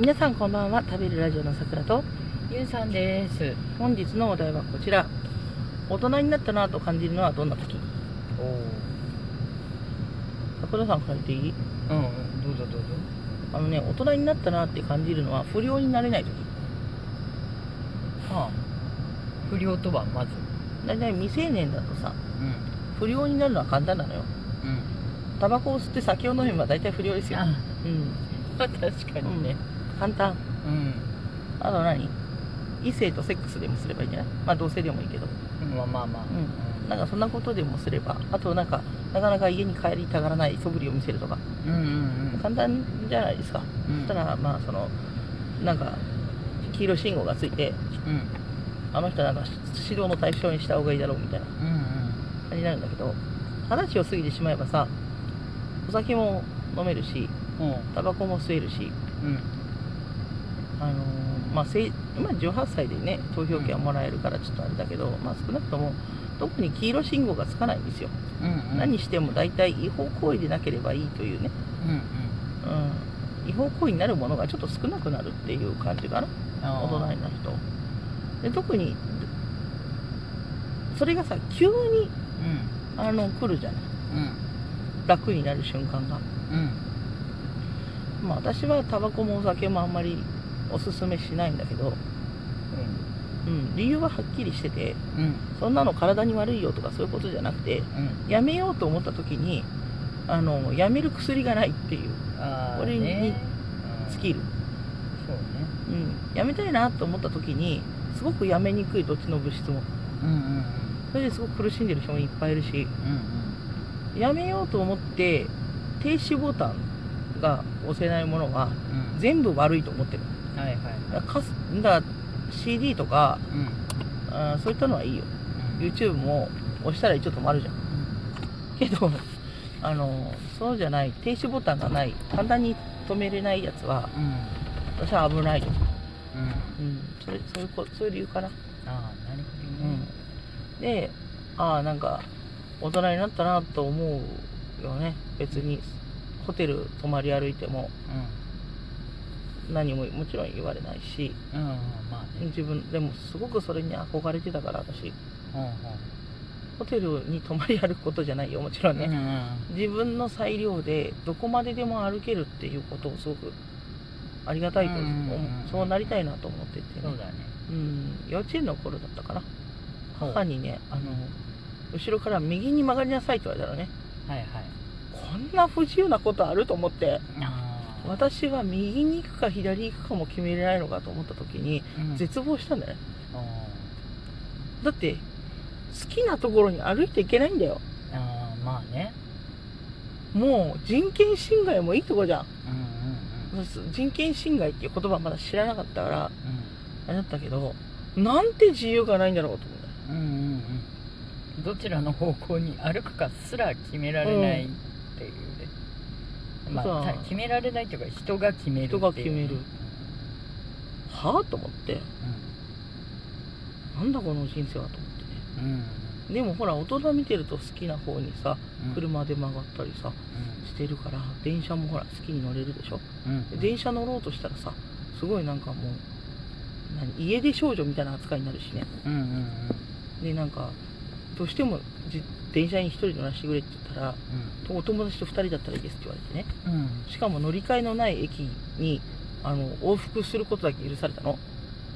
皆さんこんばんは。食べるラジオのさくらとゆうさんです。本日のお題はこちら。大人になったなと感じるのはどんな時？さくらさんから言っていい？うんうんどうぞどうぞ。あのね大人になったなって感じるのは不良になれない時。はあ。不良とはまず。だいたい未成年だとさうん。不良になるのは簡単なのよ。うん。タバコを吸って酒を飲めば大体不良ですよ。あうん。ま あ確かにね簡単。うん、あと何？異性とセックスでもすればいいんじゃない？まあ同性でもいいけど。まあまあまあ。うん。なんかそんなことでもすればあとなんかなかなか家に帰りたがらない素振りを見せるとか。うんうんうん。簡単じゃないですか、うん。そしたらまあそのなんか黄色信号がついてうん。あの人なんか指導の対象にした方がいいだろうみたいな。うん感じになるんだけど二十歳を過ぎてしまえばさお酒も飲めるしうん。タバコも吸えるしうんあのーまあせい今18歳でね投票権はもらえるからちょっとあれだけど、まあ少なくとも特に黄色信号がつかないんですよ、うんうん。何しても大体違法行為でなければいいというね、うんうん。うん、違法行為になるものがちょっと少なくなるっていう感じかな。大人になるとで特にそれがさ急にうん。あの来るじゃない。うん。楽になる瞬間が。うん。まあ私はタバコもお酒もあんまりおすすめしないんだけど、うん、理由ははっきりしててうん。そんなの体に悪いよとかそういうことじゃなくてうん。やめようと思った時にあのやめる薬がないっていうこれにね尽きる、そうね。うん、やめたいなと思った時にすごくやめにくいどっちの物質も。うんうん。それですごく苦しんでる人もいっぱいいるしうんうん。やめようと思って停止ボタンが押せないものはうん。全部悪いと思ってるはいはい。だから CD とかうん。あーそういったのはいいよ。うん。YouTube も押したら一応止まるじゃん。けど あのそうじゃない停止ボタンがない簡単に止めれないやつはうん。私は危ないと思うん。う、うん、それそういうこそういう理由かな、ああなるほどね。うん、でああなんか大人になったなと思うよね。別にホテル泊まり歩いても何ももちろん言われないしうんうんまあね。自分でもすごくそれに憧れてたから私。うんうん。ホテルに泊まり歩くことじゃないよもちろんね、うんうん。自分の裁量でどこまででも歩けるっていうことをすごくありがたいと思う、うんうんうんそうなりたいなと思ってて、そうだね。うん、幼稚園の頃だったかな。母にねあの後ろから右に曲がりなさいって言われたらね。はいはい。こんな不自由なことあると思って。あ私は右に行くか左に行くかも決めれないのかと思った時にあうん。絶望したんだよね。あだって好きなところに歩いていけないんだよ。ーあーまあね。もう人権侵害もいいとこじゃん。うんうんうん。人権侵害っていう言葉まだ知らなかったからうあれだったけどなんて自由がないんだろうと思ってんうんうんうん。どちらの方向に歩くかすら決められないっていうね、まそうあた決められないっていうか人が決める人が決める。はあと思って。なんだこの人生はと思ってね。うん。うんでもほら大人見てると好きな方にさうん。車で曲がったりさうしてるから電車もほら好きに乗れるでしょ。んうん。で電車乗ろうとしたらさすごいなんかもう何家出少女みたいな扱いになるしね。うんうんうん。でなんかどうしてもじ電車に一人乗らせてくれって言ったらとお友達と二人だったらいいですって言われてね。うん。うんしかも乗り換えのない駅にあの往復することだけ許されたの、は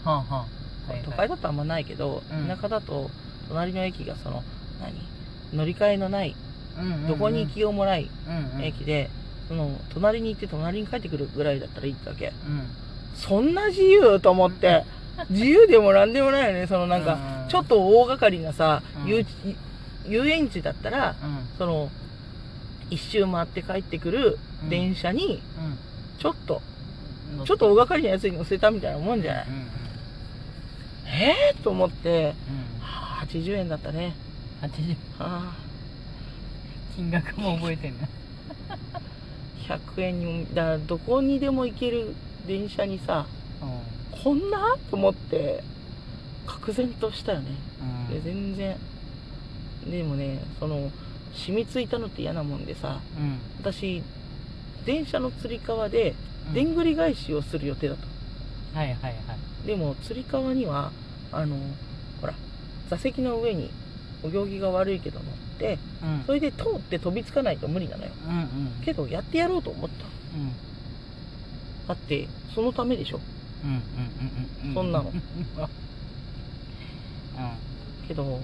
あはあ。はいはい。都会だとあんまないけど、うん。田舎だと隣の駅がその何？乗り換えのないうんうんうん。どこに行きようもないうんうん。駅で、その隣に行って隣に帰ってくるぐらいだったらいいってわけ。うん。そんな自由と思って。自由でもなんでもないよね。そのなんかうん。ちょっと大掛かりなさ、うん遊遊園地だったらその一周回って帰ってくるうん。電車にうん。ちょっと、うんちょっと大掛かりなやつに乗せたみたいなもんじゃない、えー、と思って、うん。はあ、80円だったね、80はあ、金額も覚えてんな。100円にだからどこにでも行ける電車にさうこんな？と思って愕然としたよね。ん。で全然でもねその染みついたのって嫌なもんでさうん。私電車のつり革でうん。でんぐり返しをする予定だと。はいはいはい。でもつり革にはあのほら座席の上にお行儀が悪いけど乗ってうん。それで通って飛びつかないと無理なのよ。うんうん。けどやってやろうと思ったうん。だってそのためでしょ。うんうんうんうん。そんなの。うん。けど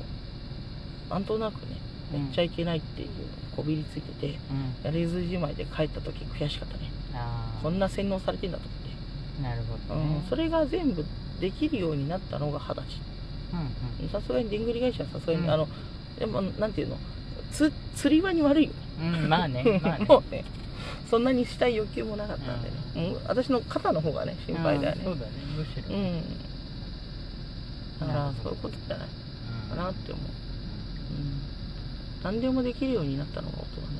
なんとなくねうん。やっちゃいけないっていうこびりついててうん。やれずじまいで帰った時悔しかったね。こんな洗脳されてんだと思って、なるほどうん。ねそれが全部できるようになったのが二十うん歳さすがにでんぐり返しはさすがに、うん。あのでもなんていうの？つ釣り場に悪いようんうんまあね まあね。もうねそんなにしたい欲求もなかったんでね、うん。私の肩の方がね心配だよね。うんそうだね。むしろ。うん。だからそういうことじゃないうんかなって思う、うん、何でもできるようになったのが大人だよ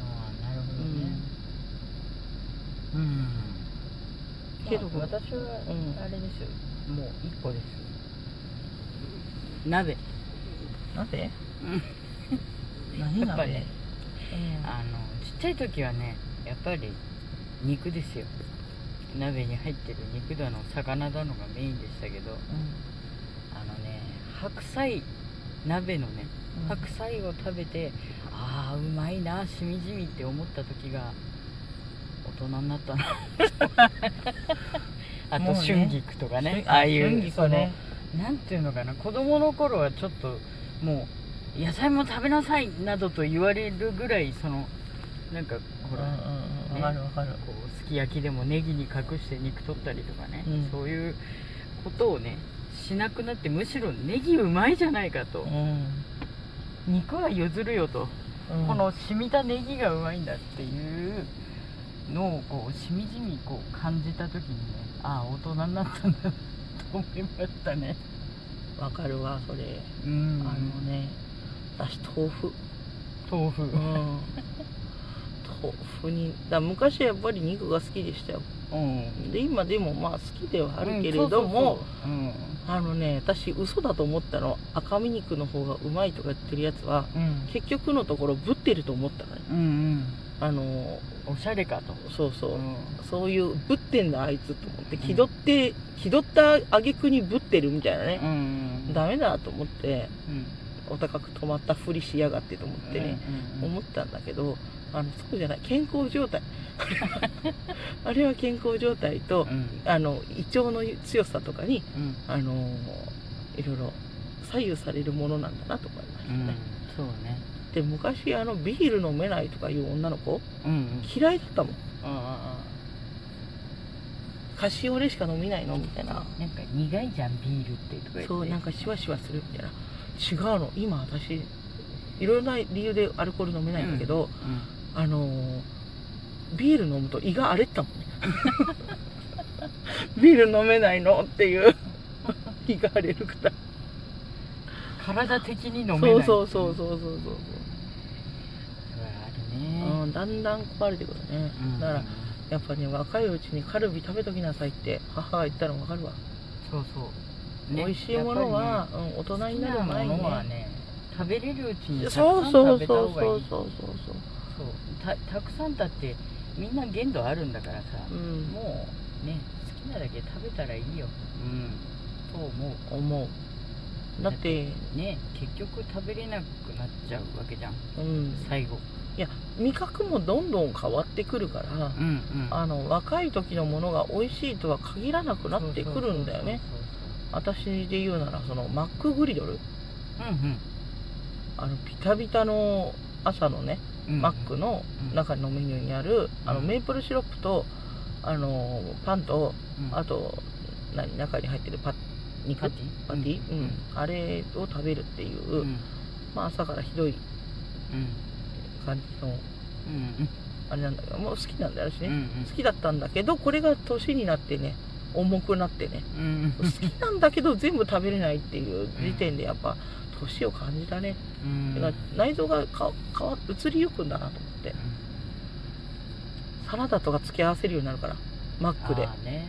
ああなるほどね。うん。けどまあ私はうん。あれですよ。もう一個です。鍋。なんでうん。何やっぱりね。うん。あのちっちゃい時はねやっぱり肉ですよ。鍋に入ってる肉だの魚だのがメインでしたけど。あのね白菜鍋のねうん。白菜を食べてああうまいなしみじみって思った時が大人になったな。あと春菊とかね春ああいう春菊ね。そのなんていうのかな子供の頃はちょっともう野菜も食べなさいなどと言われるぐらいそのなんかほら、うんうんうんわかるわかる。こうすき焼きでもネギに隠して肉取ったりとかね、うん。そういうことをねしなくなってむしろネギうまいじゃないかと、うん。肉は譲るよと、うん。この染みたネギがうまいんだっていうのをこうしみじみこう感じた時にねああ大人になったんだなと思いましたね。わかるわそれ。うん。あのね私豆腐。豆腐。うん。豆腐にだ昔はやっぱり肉が好きでしたようん。で今でもまあ好きではあるけれども、あのね私嘘だと思ったの。赤身肉の方がうまいとか言ってるやつはうん。結局のところぶってると思ったのね。うんうん。あのおしゃれかと。そうそう、うん。そういうぶってんだあいつと思って気取って、気取った挙句にぶってるみたいなね。う、んダメだと思ってうん。お高く止まったふりしやがってと思ってね、うんうん。思ったんだけどあのそうじゃない健康状態。あれは健康状態と、うん。あの胃腸の強さとかにうん。あのいろいろ左右されるものなんだなと思いましたうん。ね、そうね。で昔あのビール飲めないとかいう女の子うんうん。嫌いだったもん。あカシオレしか飲めないの？みたいな。あなんか苦いじゃんビールってとか言って。そうなんかシワシワするみたいな。違うの。今私いろいろな理由でアルコール飲めないんだけど、うんあのービール飲むと胃が荒れてたもんね。ビール飲めないのっていう。胃が荒れるから。体的に飲めないそう。そうそうそうそうそう。そうん、だんだん壊れてくるね、うん。だからやっぱね若いうちにカルビ食べときなさいって母が言ったの分かるわ、そうそう、美味しいものは、やっうん、大人になる前にねね食べれるうちに食べたそう方がいい。そうそうそうそうたたくさんだってみんな限度あるんだからさ、そううん。もうね好きなだけ食べたらいいよ。うん。と思う。思う。だってね結局食べれなくなっちゃうわけじゃん。うん。最後。いや味覚もどんどん変わってくるから、うんうん。あの若い時のものが美味しいとは限らなくなってくるんだよね。私で言うならそのマックグリドル。そうそうん。あのビタビタの朝のね、うんマックの中のメニューにある、あのうんメープルシロップとあのパンとうん。あと何中に入ってるパ肉？パティ？パティ、うん。あれを食べるっていう、まあ、朝からひどいうん。感じのうん。あれなんだけどもう好きなんだよ私ね、うん好きだったんだけどこれが年になってね重くなってね。うん。好きなんだけど全部食べれないっていう時点でやっぱ年を感じたね、うん。内臓がか変わ移りゆくんだなと思って。サラダとか付け合わせるようになるから。マックで。ね。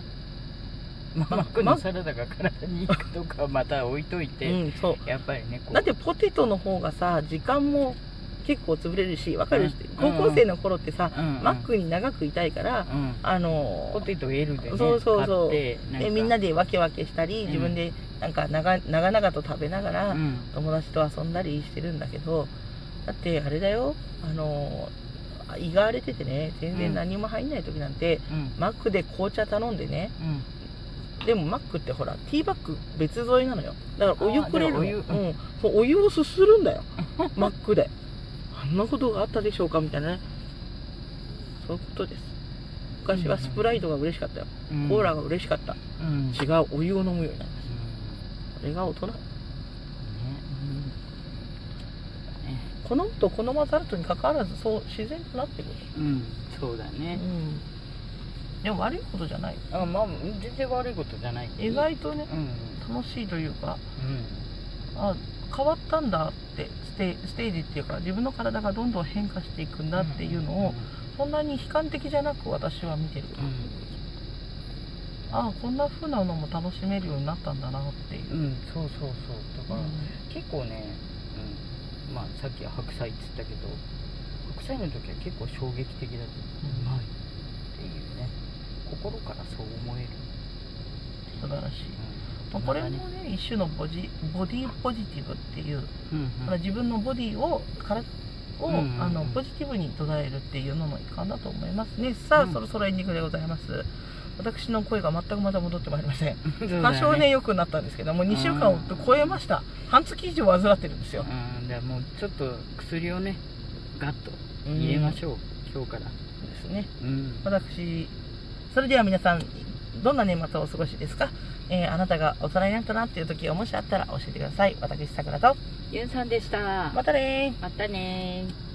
まあマックのサラダが体にいいかどうかはまた置いといて、うんそう。やっぱりねだってポテトの方がさ時間も結構潰れるしわかる、うん。高校生の頃ってさ、うん。うん。マックに長くいたいから、うん。あのポテト L でね。そうそうそう。でみんなで分け分けしたりうん。自分でなんか長長々と食べながら、うん。友達と遊んだりしてるんだけどだってあれだよあの胃が荒れててね全然何も入んない時なんて、うん。マックで紅茶頼んでねうん。でもマックってほらティーバッグ別添えなのよ。だからお湯くれるお湯うん、お湯をすするんだよ。マックで。あんなことがあったでしょうかみたいなね。そういうことです。昔はスプライトが嬉しかったよ、うん。コーラが嬉しかった。うん。違うお湯を飲むようになりましうんたこれが大人ね。ね。好むと好まざるとにかかわらずそう自然となってくる、うん。そうだうねん、でも悪いことじゃない。あまあ全然悪いことじゃない意外とねうん。楽しいというかうん。あ変わったんだってステステージっていうか自分の体がどんどん変化していくんだっていうのを、そんなに悲観的じゃなく私は見てる、ああこんな風なのも楽しめるようになったんだなっていう、うん、うん、そうそうそう。だから、うん。結構ね、うん、まあさっきは白菜っつったけど白菜の時は結構衝撃的だった。うまいっていうね。心からそう思える、素晴らしい、うん。まあ、これもね一種のボジボディポジティブっていう、うんうん。まあ自分のボディを体を、うんうんうん。あのポジティブに捉えるっていうのの一環だと思いますね。さあ、うん。そろそろエンディングでございます私の声が全くまだ戻ってまいりません。そうだよ多少ね良くなったんですけどもう2週間を超えました。半月以上患ってるんですよ。うん、だからもうちょっと薬をねガッと入れましょう、今日から。ですね。うん。私それでは皆さんどんな年末をお過ごしですか、えーあなたが大人になったなっていう時がもしあったら教えてください。私さくらと。ゆんさんでした。またねー。またねー